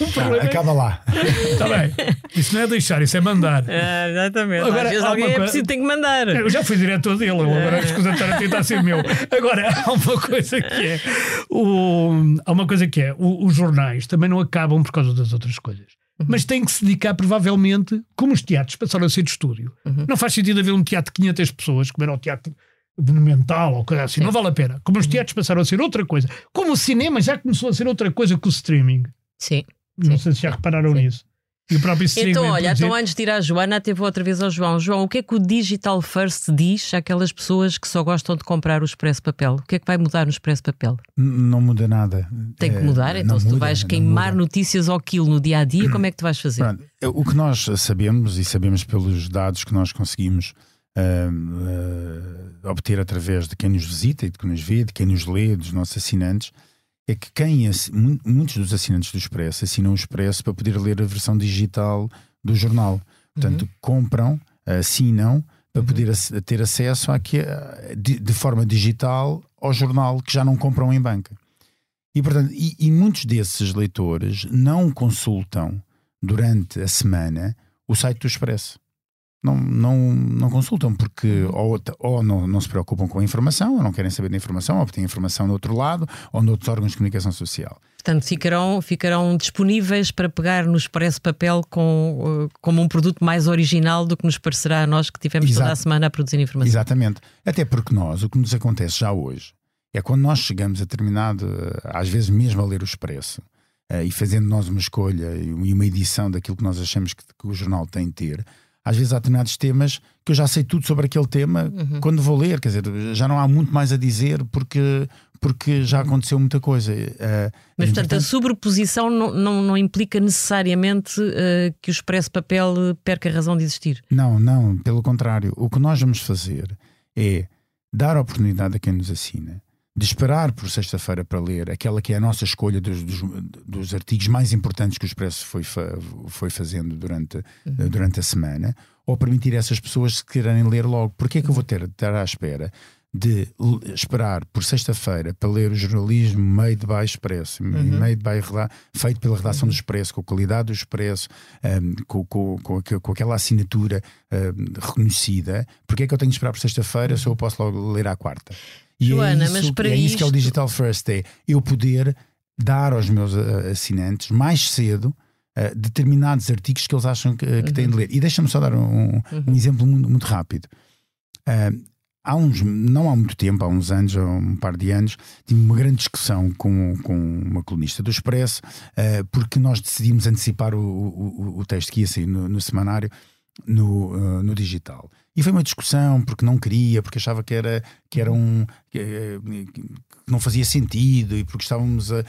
o problema. Ah, acaba lá. Está bem. Isso não é deixar, isso é mandar. É, exatamente. Agora, Às vezes alguém é preciso, tem que mandar. Eu já fui diretor dele, agora escusa estar a tentar ser meu. Agora, há uma coisa que é. O, há uma coisa que é. O, os jornais também não acabam por causa das outras coisas. Uhum. Mas tem que se dedicar, provavelmente, como os teatros passaram a ser de estúdio. Uhum. Não faz sentido haver um teatro de 500 pessoas, como era o teatro monumental ou coisa assim. Sim. Não vale a pena. Como os uhum. teatros passaram a ser outra coisa. Como o cinema já começou a ser outra coisa que o streaming. Sim. Não Sim. sei se já repararam Sim. nisso. E o próprio então, olha, então antes de ir à Joana, teve outra vez ao João. João, o que é que o Digital First diz àquelas pessoas que só gostam de comprar o Expresso Papel? O que é que vai mudar no Expresso Papel? Não muda nada. Tem que mudar? É, então, se tu vais queimar notícias ao quilo no dia a dia, como é que tu vais fazer? Pronto, o que nós sabemos, e sabemos pelos dados que nós conseguimos uh, uh, obter através de quem nos visita e de quem nos vê, de quem nos lê, dos nossos assinantes, é que quem muitos dos assinantes do Expresso assinam o Expresso para poder ler a versão digital do jornal. Portanto, uhum. compram, assinam para uhum. poder ter acesso aqui, de, de, forma digital ao jornal que já não compram em banca. E, portanto, e, e muitos desses leitores não consultam durante a semana o site do Expresso não, não, não consultam, porque ou, ou não, não se preocupam com a informação, ou não querem saber da informação, ou têm informação do outro lado, ou noutros órgãos de comunicação social. Portanto, ficarão, ficarão disponíveis para pegar no Expresso Papel com, uh, como um produto mais original do que nos parecerá a nós que tivemos Exato. toda a semana a produzir informação. Exatamente. Até porque nós, o que nos acontece já hoje, é quando nós chegamos a determinado, uh, às vezes mesmo a ler o Expresso, uh, e fazendo nós uma escolha e uma edição daquilo que nós achamos que, que o jornal tem de ter, às vezes há determinados temas que eu já sei tudo sobre aquele tema uhum. quando vou ler, quer dizer, já não há muito mais a dizer porque, porque já aconteceu muita coisa. Uh, Mas, portanto, a sobreposição não, não, não implica necessariamente uh, que o Expresso Papel perca a razão de existir? Não, não, pelo contrário. O que nós vamos fazer é dar oportunidade a quem nos assina de esperar por sexta-feira para ler aquela que é a nossa escolha dos, dos, dos, artigos mais importantes que o Expresso foi, foi fazendo durante, uhum. durante a semana, ou permitir a essas pessoas que querem ler logo. Porquê é que eu vou ter de estar à espera de esperar por sexta-feira para ler o jornalismo made by Expresso, uhum. made by, feito pela redação uhum. do Expresso, com a qualidade do Expresso, um, com, com, com, com, aquela assinatura um, reconhecida, porque é que eu tenho de esperar por sexta-feira se eu posso logo ler à quarta? E Joana, é isso, mas para é isso que é o Digital First, é eu poder dar aos meus uh, assinantes mais cedo uh, determinados artigos que eles acham que, uh, que uhum. têm de ler. E deixa-me só dar um, uhum. um exemplo muito, muito rápido. há uns, não há muito tempo, há uns anos, há um par de anos, tive uma grande discussão com, com uma colunista do Expresso, porque nós decidimos antecipar o, o, o, texto que ia sair no, no semanário no, no digital. E foi uma discussão porque não queria, porque achava que era, que era um. que, eh, não fazia sentido e porque estávamos a,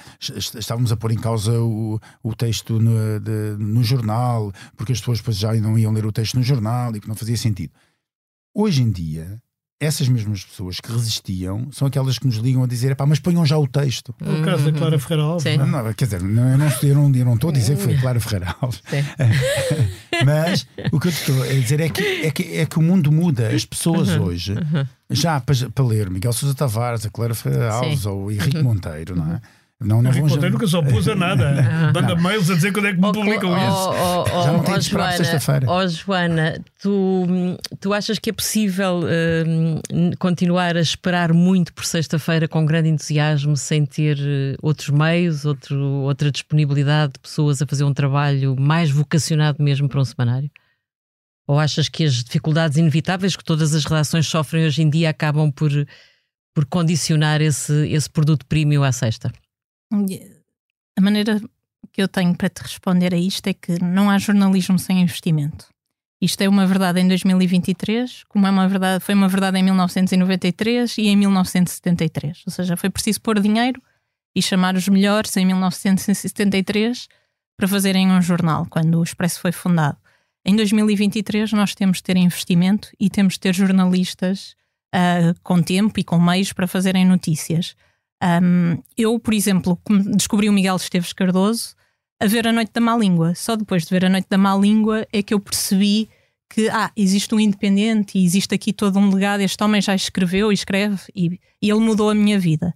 estávamos a pôr em causa o, o texto no, de, no jornal, porque as pessoas depois já não iam ler o texto no jornal e que não fazia sentido. Hoje em dia, essas mesmas pessoas que resistiam são aquelas que nos ligam a dizer, pá, mas ponham já o texto. O caso da Clara Ferreira Alves. Não, não, quer dizer, não, eu, não, eu, não, eu não estou a dizer que foi a Clara Ferreira Alves. mas o que eu estou a dizer é que, é que, é que o mundo muda. As pessoas uhum. hoje, uhum. já para, para, ler Miguel Sousa Tavares, a Clara Alves ou o Henrique uhum. Monteiro, não é? Não, não vão já... nunca só pus a nada. Manda mails a dizer quando é que me publicam oh, isso. Oh, oh, já não tenho oh, Joana, sexta-feira. Oh, Joana, tu, tu achas que é possível uh, continuar a esperar muito por sexta-feira com grande entusiasmo, sem ter uh, outros meios, outro, outra disponibilidade de pessoas a fazer um trabalho mais vocacionado mesmo para um semanário? Ou achas que as dificuldades inevitáveis que todas as relações sofrem hoje em dia acabam por, por condicionar esse, esse produto premium à sexta? A maneira que eu tenho para te responder a isto é que não há jornalismo sem investimento. Isto é uma verdade em 2023, como é uma verdade, foi uma verdade em 1993 e em 1973. Ou seja, foi preciso pôr dinheiro e chamar os melhores em 1973 para fazerem um jornal, quando o Expresso foi fundado. Em 2023, nós temos de ter investimento e temos de ter jornalistas uh, com tempo e com meios para fazerem notícias. Um, eu, por exemplo, descobri o Miguel Esteves Cardoso a ver A Noite da Má Língua. Só depois de ver A Noite da Má Língua é que eu percebi que ah, existe um independente e existe aqui todo um legado. Este homem já escreveu e escreve e, e ele mudou a minha vida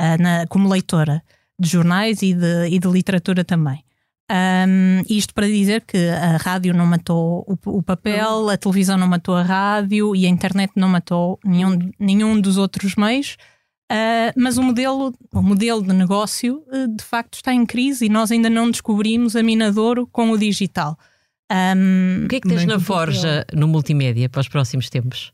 uh, na, como leitora de jornais e de, e de literatura também. Um, isto para dizer que a rádio não matou o, o, papel, a televisão não matou a rádio e a internet não matou nenhum, nenhum dos outros meios. Uh, mas o modelo, o modelo de negócio uh, de facto está em crise e nós ainda não descobrimos a Minadouro com o digital. Um, o que é que tens na Forja no multimédia para os próximos tempos?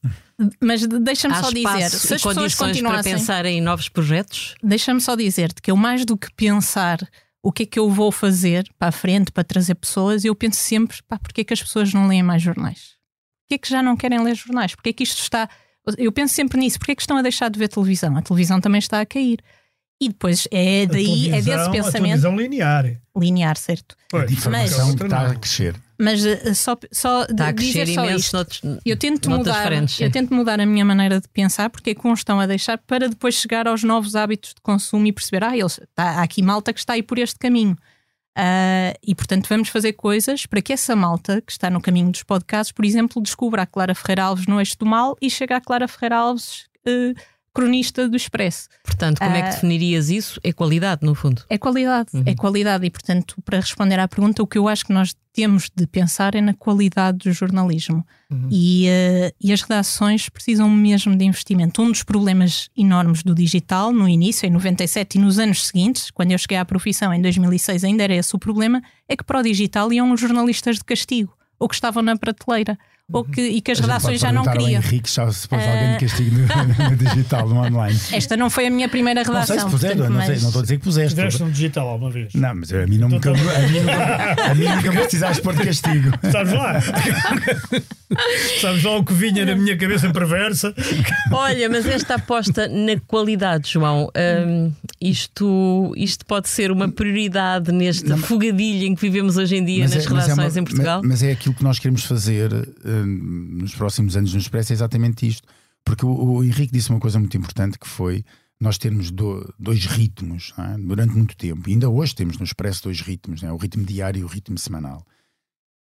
Mas deixa-me só dizer, se as pessoas continuassem para pensar em novos projetos, deixa-me só dizer-te que eu mais do que pensar o que é que eu vou fazer para a frente para trazer pessoas, eu penso sempre, pá, porque é que as pessoas não leem mais jornais? Porquê é que já não querem ler jornais? Porquê é que isto está eu penso sempre nisso. Porquê é que estão a deixar de ver televisão? A televisão também está a cair. E depois é daí, é desse pensamento. A televisão linear. Linear, certo. Pois, a informação mas, está a crescer. Mas uh, só, só está a crescer só imenso isto. Noutros, eu tento mudar, eu tento mudar a minha maneira de pensar porque é que uns estão a deixar para depois chegar aos novos hábitos de consumo e perceber, ah, eles, está, há aqui malta que está aí por este caminho. Uh, e portanto vamos fazer coisas para que essa malta que está no caminho dos podcasts, por exemplo, descubra a Clara Ferreira Alves no Eixo do Mal e chegue à Clara Ferreira Alves uh, cronista do Expresso. Portanto, como é que definirias isso? É qualidade, no fundo. É qualidade, uhum. é qualidade. E portanto, para responder à pergunta, o que eu acho que nós temos de pensar é na qualidade do jornalismo. Uhum. E, uh, e as redações precisam mesmo de investimento. Um dos problemas enormes do digital, no início, em 97 e nos anos seguintes, quando eu cheguei à profissão em 2006, ainda era esse o problema, é que para o digital iam os jornalistas de castigo ou que estavam na prateleira ou que, e que as redações já não queriam. Henrique já se pôs uh... alguém de castigo no, no, digital, no online. Esta não foi a minha primeira redação. Não sei se puseram, portanto, não, sei, não estou a dizer que puseste. Puseste no digital alguma vez? Não, mas a mim, não então, me, a mim, nunca, a mim nunca me precisaste pôr de castigo. Sabes lá? Sabes lá o que vinha na minha cabeça perversa? Olha, mas esta aposta na qualidade, João, um, isto, isto pode ser uma prioridade neste não, fogadilho em que vivemos hoje em dia nas é, redações é uma, em Portugal? Mas, mas, é aquilo que nós queremos fazer nos próximos anos no Expresso é exatamente isto. Porque o, o, Henrique disse uma coisa muito importante que foi nós termos do, dois ritmos é? durante muito tempo. E ainda hoje temos no Expresso dois ritmos, é? o ritmo diário e o ritmo semanal.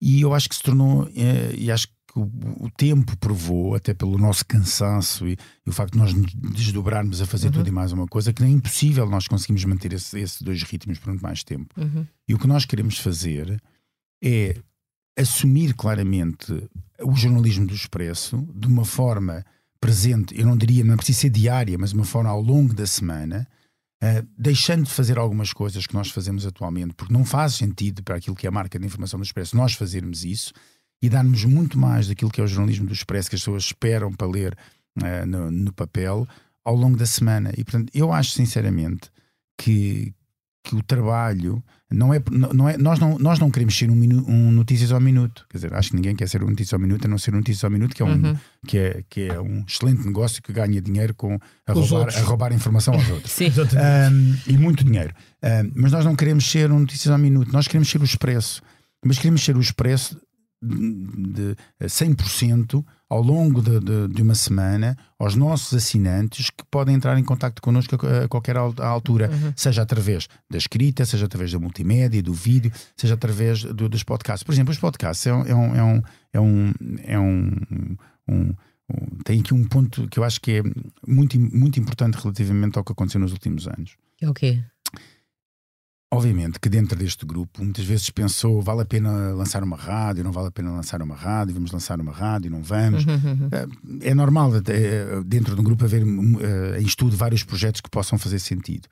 E eu acho que se tornou, é, e acho que o, o, tempo provou, até pelo nosso cansaço e, e, o facto de nós nos desdobrarmos a fazer uhum. tudo e mais uma coisa, que é impossível nós conseguimos manter esses esse dois ritmos por muito mais tempo. Uhum. E o que nós queremos fazer é assumir claramente o jornalismo do Expresso de uma forma presente, eu não diria, não precisa ser diária, mas uma forma ao longo da semana, uh, deixando de fazer algumas coisas que nós fazemos atualmente, porque não faz sentido para aquilo que é a marca de informação do Expresso nós fazermos isso e darmos muito mais daquilo que é o jornalismo do Expresso que as pessoas esperam para ler uh, no, no papel ao longo da semana. E portanto, eu acho sinceramente que, que o trabalho não é, não é nós, não, nós não queremos ser um, minu, um notícias ao minuto. Quer dizer, acho que ninguém quer ser um notícias ao minuto, a não ser um notícias ao minuto, que é um, uhum. que é, que é um excelente negócio que ganha dinheiro com a, roubar, a roubar informação aos outros. Sim. Um, e muito dinheiro. Um, mas nós não queremos ser um notícias ao minuto, nós queremos ser o expresso. Mas queremos ser o expresso de 100% ao longo de, de, de, uma semana aos nossos assinantes que podem entrar em contato connosco a, qualquer altura, uhum. seja através da escrita, seja através da multimédia, do vídeo, seja através do, dos podcasts. Por exemplo, os podcasts é um, é um, é um, é um, é um, um tem aqui um ponto que eu acho que é muito, muito importante relativamente ao que aconteceu nos últimos anos. É o quê? Obviamente que dentro deste grupo muitas vezes pensou vale a pena lançar uma rádio, não vale a pena lançar uma rádio, vamos lançar uma rádio, não vamos. Uhum, uhum. É, é normal é, dentro de um grupo haver é, em estudo vários projetos que possam fazer sentido.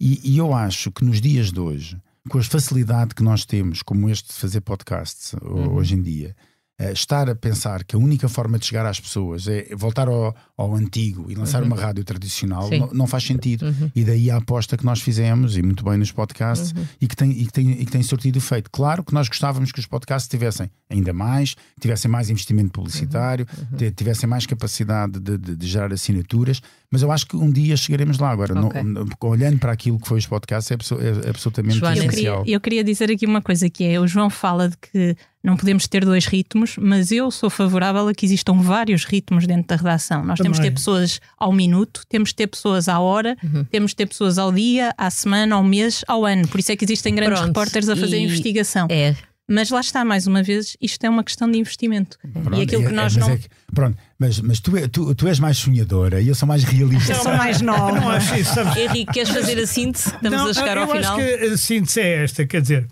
E, e, eu acho que nos dias de hoje, com a facilidade que nós temos, como este de fazer podcasts uhum. hoje em dia, uh, estar a pensar que a única forma de chegar às pessoas é voltar ao, ao antigo e lançar uhum. uma rádio tradicional não, não, faz sentido. Uhum. E daí a aposta que nós fizemos, e muito bem nos podcasts, uhum. e, que tem, e, que tem, e que tem sortido efeito. Claro que nós gostávamos que os podcasts tivessem ainda mais, tivessem mais investimento publicitário, uhum. Uhum. tivessem mais capacidade de, de, de, gerar assinaturas, mas eu acho que um dia chegaremos lá. Agora, okay. olhando para aquilo que foi os podcasts, é, é, é absolutamente Joana, essencial. Eu queria, eu queria dizer aqui uma coisa que é: o João fala de que não podemos ter dois ritmos, mas eu sou favorável a que existam vários ritmos dentro da redação. Nós Também. temos de ter pessoas ao minuto, temos de ter pessoas à hora, uhum. temos de ter pessoas ao dia, à semana, ao mês, ao ano. Por isso é que existem grandes Pronto. repórteres a fazer e investigação. É. Mas lá está, mais uma vez, isto é uma questão de investimento. Pronto, e aquilo que é, nós é, não. É que, pronto, mas, mas tu, tu, tu és mais sonhadora e eu sou mais realista. Eu sou mais nova. Não acho isso. Henrique, queres fazer a síntese? Estamos não, a chegar ao final. Eu acho que a síntese é esta, quer dizer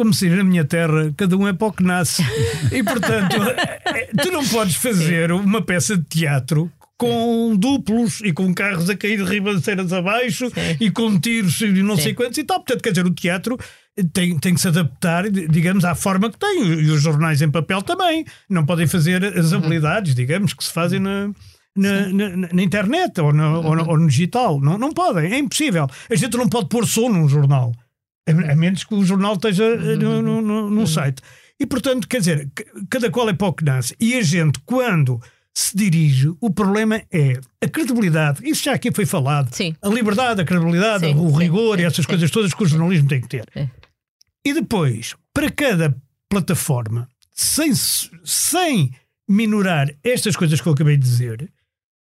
como se na minha terra, cada um é para o que nasce. E portanto, é, tu não podes fazer uma peça de teatro com duplos e com carros a cair de ribanceiras abaixo Sim. e com tiros e não Sim. sei quantos e tal. Portanto, quer dizer, o teatro tem, tem que se adaptar, digamos, à forma que tem. E os jornais em papel também. Não podem fazer as uhum. habilidades, digamos, que se fazem na. Na, na, na, internet ou, na, ou, no, ou, no, digital. Não, não podem, é impossível. A gente não pode pôr som num jornal. A, menos que o jornal esteja eh, no, no, no, no site. E, portanto, quer dizer, cada qual é para o que nasce. E a gente, quando se dirige, o problema é a credibilidade. Isso já aqui foi falado. Sim. A liberdade, a credibilidade, sim, o rigor sim, e essas coisas todas que o jornalismo tem que ter. É. E depois, para cada plataforma, sem, sem minorar estas coisas que eu acabei de dizer,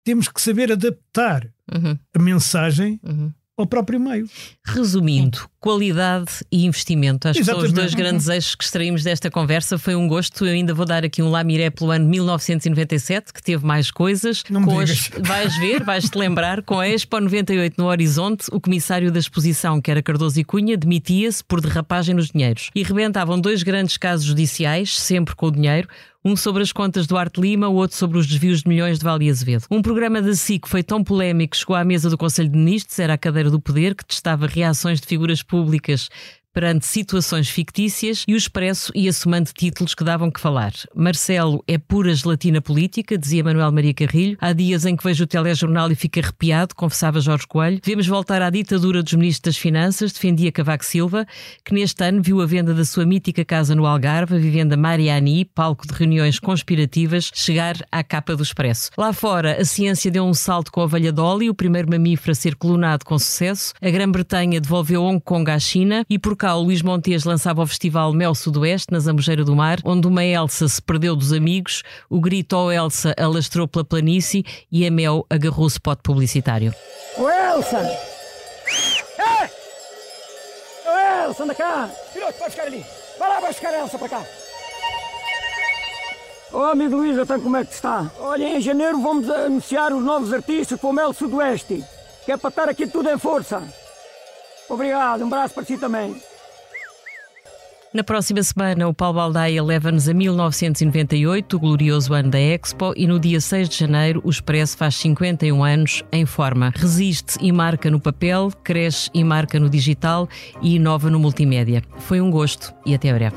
temos que saber adaptar uhum. a mensagem uhum ao próprio meio. Resumindo, qualidade e investimento. Acho Exatamente. que são os dois grandes eixos que extraímos desta conversa. Foi um gosto. Eu ainda vou dar aqui um lamiré pelo ano 1997, que teve mais coisas. Não com as... Vais ver, vais-te lembrar, com a Expo 98 no horizonte, o comissário da exposição, que era Cardoso e Cunha, demitia-se por derrapagem nos dinheiros. E rebentavam dois grandes casos judiciais, sempre com o dinheiro um sobre as contas do Arte Lima, o outro sobre os desvios de milhões de Vale Azevedo. Um programa da SIC foi tão polémico que chegou à mesa do Conselho de Ministros, era a cadeira do poder, que testava reações de figuras públicas perante situações fictícias e o Expresso ia somando títulos que davam que falar. Marcelo é pura gelatina política, dizia Manuel Maria Carrilho. Há dias em que vejo o telejornal e fico arrepiado, confessava Jorge Coelho. Devemos voltar à ditadura dos ministros das Finanças, defendia Cavaco Silva, que neste ano viu a venda da sua mítica casa no Algarve, a vivenda Mariani, palco de reuniões conspirativas, chegar à capa do Expresso. Lá fora, a ciência deu um salto com a velha Dolly, o primeiro mamífero a ser clonado com sucesso. A Grã-Bretanha devolveu Hong Kong à China e por local, Luís Montes lançava o festival Mel Sudoeste, na Zambujeira do Mar, onde uma Elsa se perdeu dos amigos, o grito ao Elsa alastrou pela planície e a Mel agarrou o spot publicitário. Ô Elsa! Ei! Ô Elsa, anda cá! Piloto, pode ficar ali! Vai lá buscar a Elsa para cá! Oh, amigo Luís, então como é que está? Olha, em janeiro vamos anunciar os novos artistas para o Mel Sudoeste, que é para estar aqui tudo em força. Obrigado, um abraço para si também. Na próxima semana, o Paulo Baldaia leva-nos a 1998, o glorioso ano da Expo, e no dia 6 de janeiro, o Expresso faz 51 anos em forma. Resiste e marca no papel, cresce e marca no digital e inova no multimédia. Foi um gosto e até breve.